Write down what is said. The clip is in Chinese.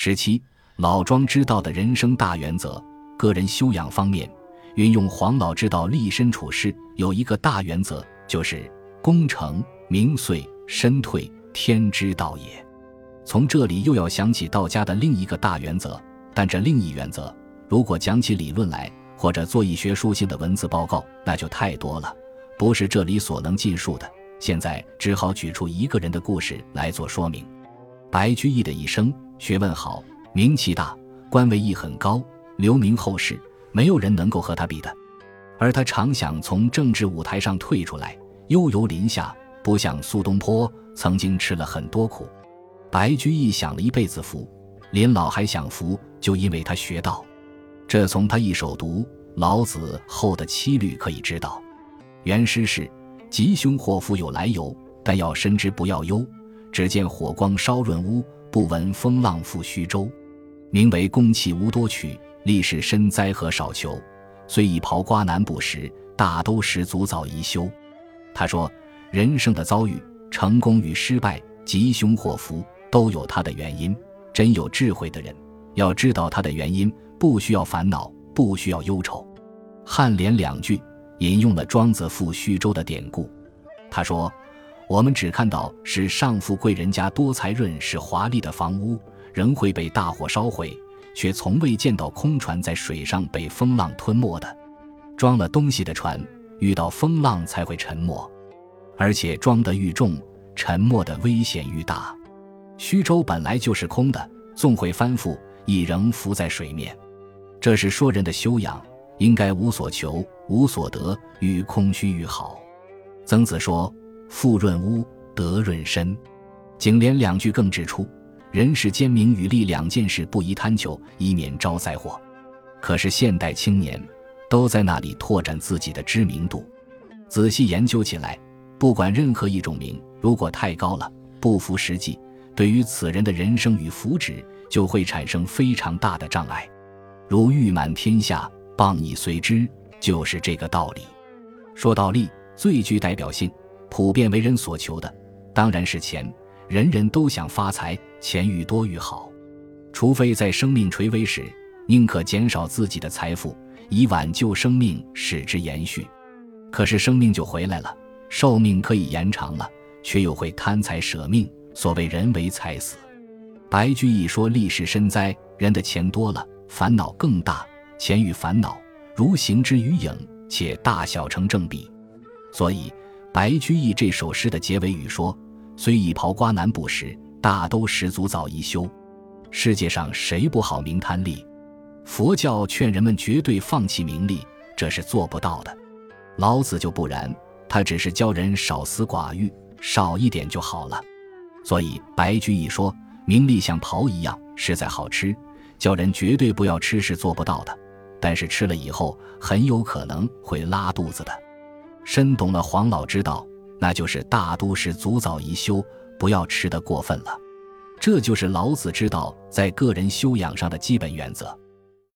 十七，老庄之道的人生大原则，个人修养方面，运用黄老之道立身处世，有一个大原则，就是功成名遂身退，天之道也。从这里又要想起道家的另一个大原则，但这另一原则，如果讲起理论来，或者做一学术性的文字报告，那就太多了，不是这里所能尽述的。现在只好举出一个人的故事来做说明。白居易的一生，学问好，名气大，官位亦很高，留名后世，没有人能够和他比的。而他常想从政治舞台上退出来，悠游林下，不像苏东坡曾经吃了很多苦。白居易享了一辈子福，临老还享福，就因为他学道。这从他一手读《老子》后的七律可以知道。原诗是：“吉凶祸福有来由，但要深知不要忧。只见火光烧润屋，不闻风浪覆虚舟。名为公器无多取，历史深灾何少求。虽以刨瓜难补食，大都十足早宜休。”他说：“人生的遭遇，成功与失败，吉凶祸福，都有它的原因。真有智慧的人，要知道它的原因。”不需要烦恼，不需要忧愁。颔联两句引用了庄子赋徐州的典故。他说：“我们只看到是上富贵人家多才润是华丽的房屋，仍会被大火烧毁，却从未见到空船在水上被风浪吞没的。装了东西的船遇到风浪才会沉没，而且装得愈重，沉没的危险愈大。虚舟本来就是空的，纵会翻覆，亦仍浮在水面。”这是说人的修养，应该无所求，无所得，愈空虚愈好。曾子说：“富润屋，德润身。”颈联两句更指出，人世间名与利两件事不宜贪求，以免招灾祸。可是现代青年都在那里拓展自己的知名度。仔细研究起来，不管任何一种名，如果太高了，不符实际，对于此人的人生与福祉，就会产生非常大的障碍。如誉满天下，谤以随之，就是这个道理。说到利，最具代表性、普遍为人所求的，当然是钱。人人都想发财，钱愈多愈好。除非在生命垂危时，宁可减少自己的财富，以挽救生命，使之延续。可是生命就回来了，寿命可以延长了，却又会贪财舍命。所谓人为财死。白居易说：“利是深灾，人的钱多了。”烦恼更大，钱与烦恼如行之于影，且大小成正比。所以，白居易这首诗的结尾语说：“虽以刨瓜难补食，大都十足早一休。”世界上谁不好名贪利？佛教劝人们绝对放弃名利，这是做不到的。老子就不然，他只是教人少私寡欲，少一点就好了。所以，白居易说：“名利像刨一样，实在好吃。”叫人绝对不要吃是做不到的，但是吃了以后很有可能会拉肚子的。深懂了黄老之道，那就是大都市足早宜休，不要吃得过分了。这就是老子之道在个人修养上的基本原则。